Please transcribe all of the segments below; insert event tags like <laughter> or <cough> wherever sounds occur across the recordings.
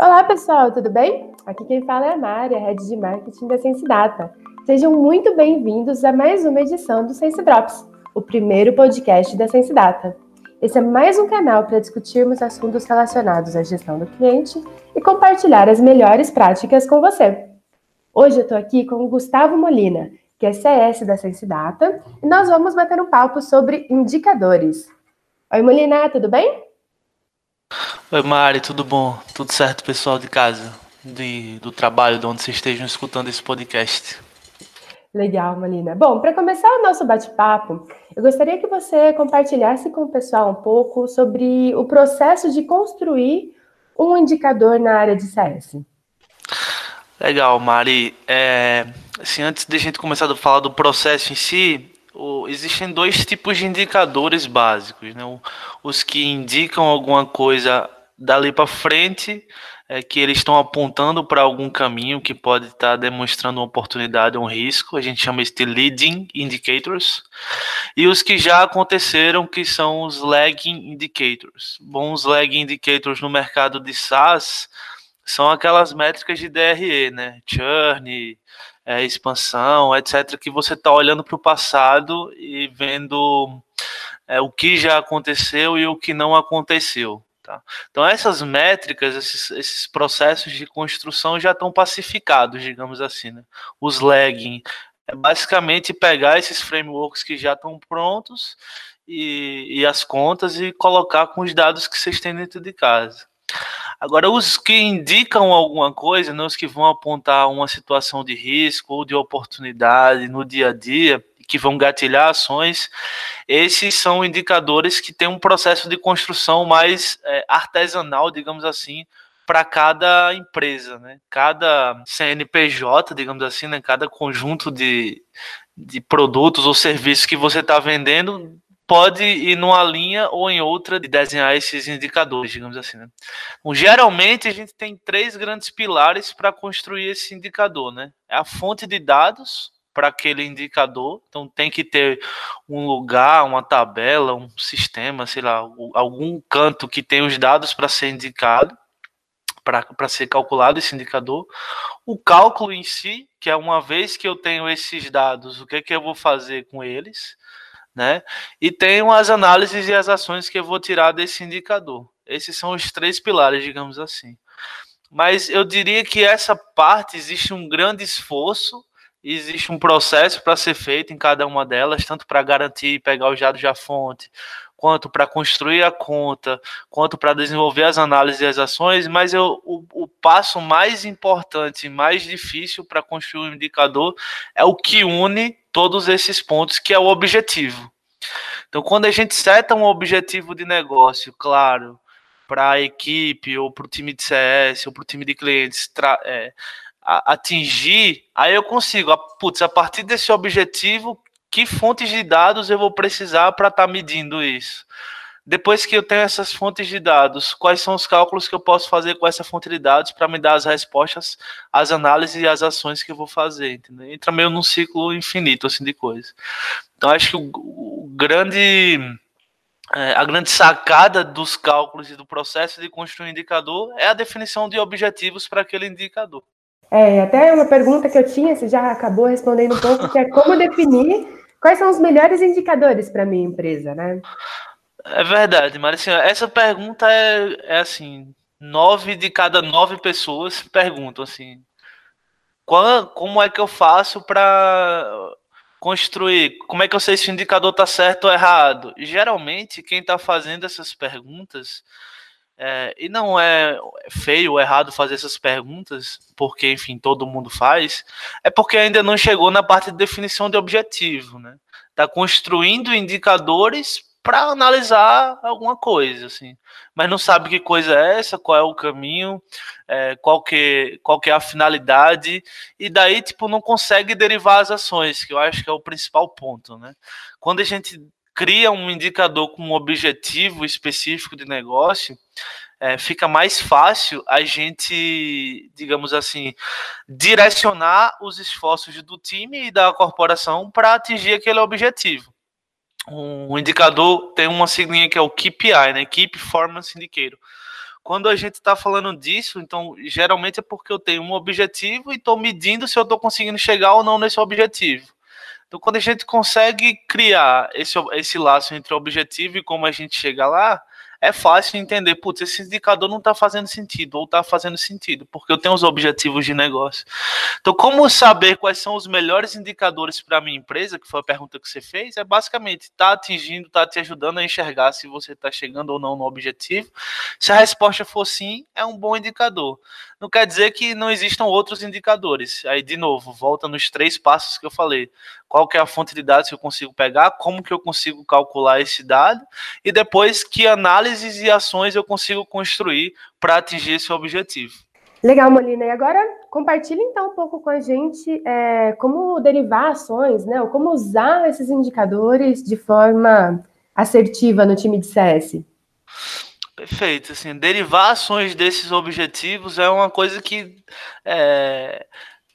Olá, pessoal, tudo bem? Aqui quem fala é a Mari, a Head de Marketing da Sense Data. Sejam muito bem-vindos a mais uma edição do Sense Drops, o primeiro podcast da Sense Data. Esse é mais um canal para discutirmos assuntos relacionados à gestão do cliente e compartilhar as melhores práticas com você. Hoje eu estou aqui com o Gustavo Molina, que é CS da Sense Data, e nós vamos bater um papo sobre indicadores. Oi, Molina, tudo bem? Oi, Mari, tudo bom? Tudo certo, pessoal de casa, de, do trabalho, de onde vocês estejam escutando esse podcast. Legal, Molina. Bom, para começar o nosso bate-papo, eu gostaria que você compartilhasse com o pessoal um pouco sobre o processo de construir um indicador na área de CS. Legal, Mari. É, assim, antes de a gente começar a falar do processo em si, existem dois tipos de indicadores básicos, né? Os que indicam alguma coisa dali para frente, é que eles estão apontando para algum caminho que pode estar tá demonstrando uma oportunidade um risco, a gente chama isso de leading indicators, e os que já aconteceram, que são os lagging indicators. Bons lagging indicators no mercado de SaaS são aquelas métricas de DRE, né? Churn, é, expansão, etc., que você está olhando para o passado e vendo é, o que já aconteceu e o que não aconteceu. Tá? Então, essas métricas, esses, esses, processos de construção já estão pacificados, digamos assim. Né? Os lagging é basicamente pegar esses frameworks que já estão prontos e, e as contas e colocar com os dados que vocês têm dentro de casa. Agora, os que indicam alguma coisa, né, os que vão apontar uma situação de risco ou de oportunidade no dia a dia, que vão gatilhar ações, esses são indicadores que têm um processo de construção mais é, artesanal, digamos assim, para cada empresa, né? Cada CNPJ, digamos assim, né? Cada conjunto de, de produtos ou serviços que você está vendendo pode ir numa linha ou em outra de desenhar esses indicadores, digamos assim. Né? Então, geralmente a gente tem três grandes pilares para construir esse indicador, né? É a fonte de dados, para aquele indicador. Então tem que ter um lugar, uma tabela, um sistema, sei lá, algum canto que tem os dados para ser indicado, para ser calculado esse indicador. O cálculo em si, que é uma vez que eu tenho esses dados, o que, é que eu vou fazer com eles, né? E tenho as análises e as ações que eu vou tirar desse indicador. Esses são os três pilares, digamos assim. Mas eu diria que essa parte existe um grande esforço existe um processo para ser feito em cada uma delas, tanto para garantir pegar os dados da fonte, quanto para construir a conta, quanto para desenvolver as análises e as ações, mas eu, o, o passo mais importante e mais difícil para construir um indicador é o que une todos esses pontos, que é o objetivo. Então, quando a gente seta um objetivo de negócio, claro, para a equipe, ou para o time de CS, ou para o time de clientes, é, atingir, aí eu consigo, putz, a partir desse objetivo, que fontes de dados eu vou precisar para estar tá medindo isso? Depois que eu tenho essas fontes de dados, quais são os cálculos que eu posso fazer com essa fonte de dados para me dar as respostas, as análises e as ações que eu vou fazer? Entendeu? Entra meio num ciclo infinito assim de coisas. Então acho que o, o grande é, a grande sacada dos cálculos e do processo de construir um indicador é a definição de objetivos para aquele indicador. É, até uma pergunta que eu tinha, você já acabou respondendo um pouco, que é como <laughs> definir quais são os melhores indicadores para minha empresa, né? É verdade, Maricinha. Essa pergunta é, é assim, nove de cada nove pessoas perguntam assim, qual, como é que eu faço para construir? Como é que eu sei se o indicador está certo ou errado? Geralmente, quem está fazendo essas perguntas é, e não é feio ou errado fazer essas perguntas, porque, enfim, todo mundo faz, é porque ainda não chegou na parte de definição de objetivo, né? Está construindo indicadores para analisar alguma coisa, assim, mas não sabe que coisa é essa, qual é o caminho, é, qual, que, qual que é a finalidade, e daí, tipo, não consegue derivar as ações, que eu acho que é o principal ponto, né? Quando a gente cria um indicador com um objetivo específico de negócio, é, fica mais fácil a gente, digamos assim, direcionar os esforços do time e da corporação para atingir aquele objetivo. Um indicador tem uma siglinha que é o KPI, né? Key Performance Indicator. quando a gente está falando disso, então geralmente é porque eu tenho um objetivo e estou medindo se eu estou conseguindo chegar ou não nesse objetivo. Então, quando a gente consegue criar esse, esse laço entre o objetivo e como a gente chega lá, é fácil entender, putz, esse indicador não está fazendo sentido, ou está fazendo sentido, porque eu tenho os objetivos de negócio. Então, como saber quais são os melhores indicadores para a minha empresa, que foi a pergunta que você fez, é basicamente está atingindo, está te ajudando a enxergar se você está chegando ou não no objetivo. Se a resposta for sim, é um bom indicador. Não quer dizer que não existam outros indicadores. Aí, de novo, volta nos três passos que eu falei. Qual que é a fonte de dados que eu consigo pegar, como que eu consigo calcular esse dado, e depois que análises e ações eu consigo construir para atingir esse objetivo. Legal, Molina. E agora compartilhe então um pouco com a gente é, como derivar ações, né? Ou como usar esses indicadores de forma assertiva no time de CS. Perfeito. Assim, derivar ações desses objetivos é uma coisa que é,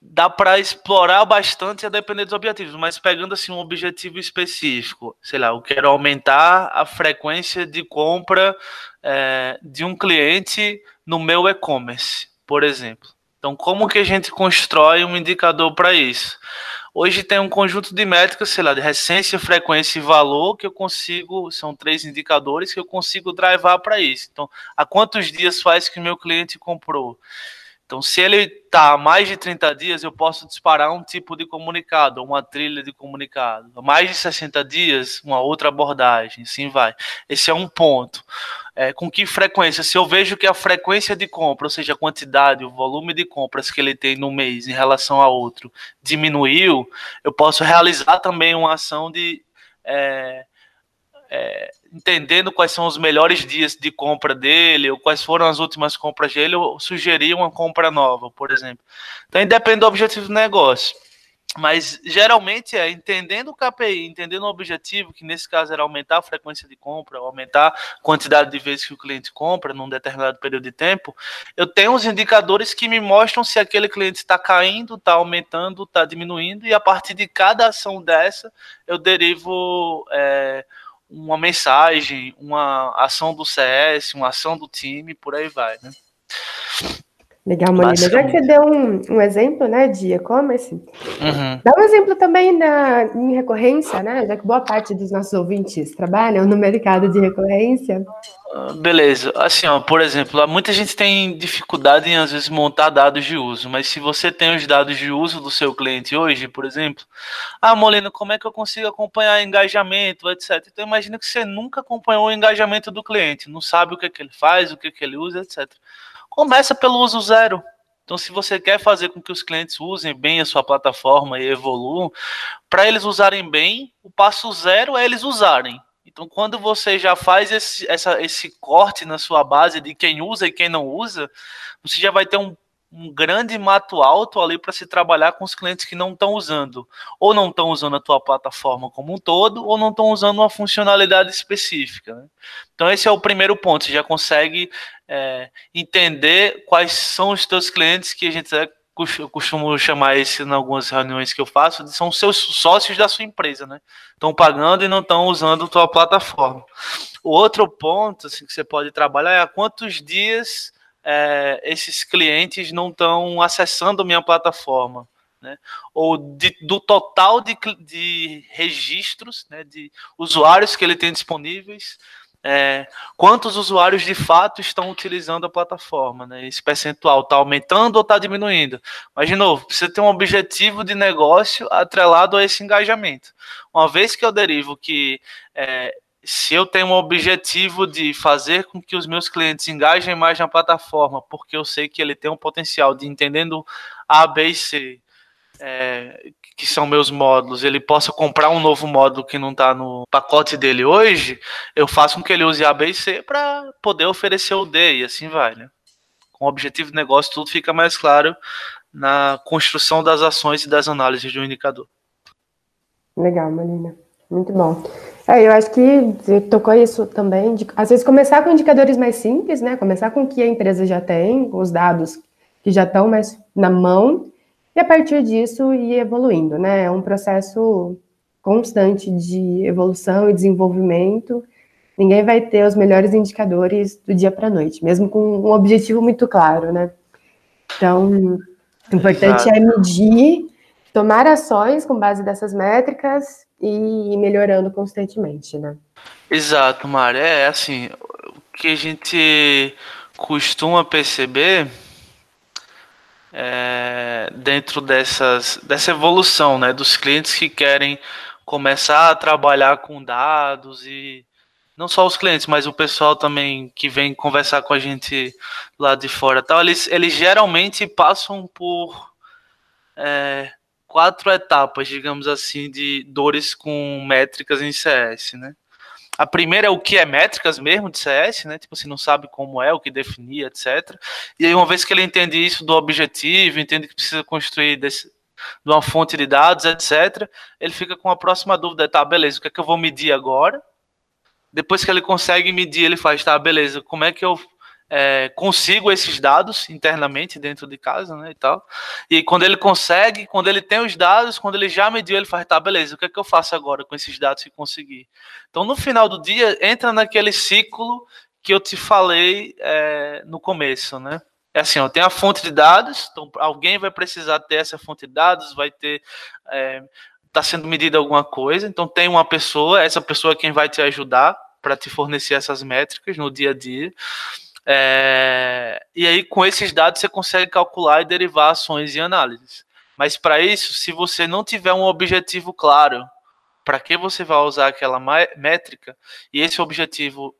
dá para explorar bastante a depender dos objetivos, mas pegando assim um objetivo específico, sei lá, eu quero aumentar a frequência de compra é, de um cliente no meu e-commerce, por exemplo. Então, como que a gente constrói um indicador para isso? Hoje tem um conjunto de métricas, sei lá, de recência, frequência e valor, que eu consigo, são três indicadores que eu consigo drivar para isso. Então, há quantos dias faz que meu cliente comprou? Então, se ele está há mais de 30 dias, eu posso disparar um tipo de comunicado, uma trilha de comunicado. Mais de 60 dias, uma outra abordagem, sim vai. Esse é um ponto. É, com que frequência? Se eu vejo que a frequência de compra, ou seja, a quantidade, o volume de compras que ele tem no mês em relação a outro, diminuiu, eu posso realizar também uma ação de é, é, entendendo quais são os melhores dias de compra dele, ou quais foram as últimas compras dele, eu sugerir uma compra nova, por exemplo. Então, depende do objetivo do negócio. Mas geralmente é entendendo o KPI, entendendo o objetivo, que nesse caso era aumentar a frequência de compra, aumentar a quantidade de vezes que o cliente compra num determinado período de tempo, eu tenho os indicadores que me mostram se aquele cliente está caindo, está aumentando, está diminuindo, e a partir de cada ação dessa, eu derivo é, uma mensagem, uma ação do CS, uma ação do time, por aí vai, né? Legal, Molina. Já que você deu um, um exemplo né, de e-commerce, uhum. dá um exemplo também na, em recorrência, né? Já que boa parte dos nossos ouvintes trabalham no mercado de recorrência. Beleza. Assim, ó, por exemplo, muita gente tem dificuldade em às vezes montar dados de uso, mas se você tem os dados de uso do seu cliente hoje, por exemplo, ah, Molina, como é que eu consigo acompanhar engajamento, etc. Então imagina que você nunca acompanhou o engajamento do cliente, não sabe o que, é que ele faz, o que, é que ele usa, etc. Começa pelo uso zero. Então, se você quer fazer com que os clientes usem bem a sua plataforma e evoluam, para eles usarem bem, o passo zero é eles usarem. Então, quando você já faz esse, essa, esse corte na sua base de quem usa e quem não usa, você já vai ter um um grande mato alto ali para se trabalhar com os clientes que não estão usando, ou não estão usando a tua plataforma como um todo, ou não estão usando uma funcionalidade específica. Né? Então esse é o primeiro ponto, você já consegue é, entender quais são os teus clientes que a gente eu costumo chamar esse em algumas reuniões que eu faço, são seus sócios da sua empresa, né? Estão pagando e não estão usando a tua plataforma. O outro ponto assim, que você pode trabalhar é há quantos dias é, esses clientes não estão acessando minha plataforma. Né? Ou de, do total de, de registros, né, de usuários que ele tem disponíveis, é, quantos usuários de fato estão utilizando a plataforma, né? Esse percentual está aumentando ou está diminuindo? Mas, de novo, precisa ter um objetivo de negócio atrelado a esse engajamento. Uma vez que eu derivo que é, se eu tenho um objetivo de fazer com que os meus clientes engajem mais na plataforma, porque eu sei que ele tem um potencial de entendendo A, B e C, é, que são meus módulos, ele possa comprar um novo módulo que não está no pacote dele hoje, eu faço com que ele use A, B e C para poder oferecer o D e assim vai, né? Com o objetivo de negócio, tudo fica mais claro na construção das ações e das análises de um indicador. Legal, Marina. Muito bom. É, eu acho que tocou isso também, de, às vezes começar com indicadores mais simples, né? Começar com o que a empresa já tem, os dados que já estão mais na mão, e a partir disso ir evoluindo, né? É um processo constante de evolução e desenvolvimento. ninguém vai ter os melhores indicadores do dia para a noite, mesmo com um objetivo muito claro, né? Então, o importante Exato. é medir, tomar ações com base dessas métricas e ir melhorando constantemente, né? Exato, Mari. É assim, o que a gente costuma perceber é, dentro dessas, dessa evolução né, dos clientes que querem começar a trabalhar com dados e não só os clientes, mas o pessoal também que vem conversar com a gente lá de fora, tal, eles, eles geralmente passam por é, quatro etapas, digamos assim, de dores com métricas em CS, né? A primeira é o que é métricas mesmo de CS, né? Tipo, você não sabe como é, o que definir, etc. E aí, uma vez que ele entende isso do objetivo, entende que precisa construir desse, de uma fonte de dados, etc., ele fica com a próxima dúvida: tá, beleza, o que é que eu vou medir agora? Depois que ele consegue medir, ele faz, tá, beleza, como é que eu é, consigo esses dados internamente dentro de casa, né, e tal. E quando ele consegue, quando ele tem os dados, quando ele já mediu, ele faz, tá, beleza, o que é que eu faço agora com esses dados que consegui? Então, no final do dia, entra naquele ciclo que eu te falei é, no começo, né? É assim, ó, tem a fonte de dados, então alguém vai precisar ter essa fonte de dados, vai ter é, está sendo medida alguma coisa, então tem uma pessoa, essa pessoa é quem vai te ajudar para te fornecer essas métricas no dia a dia. É, e aí, com esses dados, você consegue calcular e derivar ações e análises. Mas para isso, se você não tiver um objetivo claro, para que você vai usar aquela métrica, e esse objetivo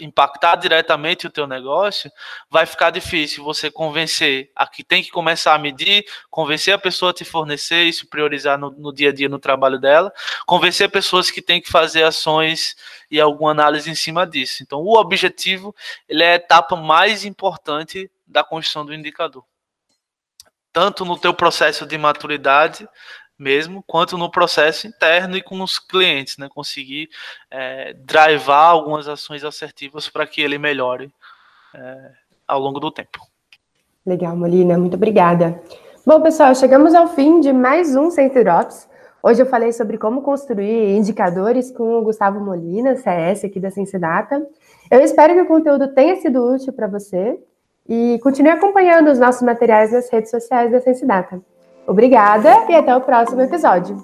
impactar diretamente o teu negócio, vai ficar difícil você convencer a que tem que começar a medir, convencer a pessoa a te fornecer isso, priorizar no, no dia a dia no trabalho dela, convencer pessoas que tem que fazer ações e alguma análise em cima disso. Então, o objetivo ele é a etapa mais importante da construção do indicador. Tanto no teu processo de maturidade, mesmo, quanto no processo interno e com os clientes, né? Conseguir é, drivar algumas ações assertivas para que ele melhore é, ao longo do tempo. Legal, Molina, muito obrigada. Bom, pessoal, chegamos ao fim de mais um Center Drops. Hoje eu falei sobre como construir indicadores com o Gustavo Molina, CS aqui da Sensidata. Eu espero que o conteúdo tenha sido útil para você e continue acompanhando os nossos materiais nas redes sociais da Sensidata. Obrigada e até o próximo episódio.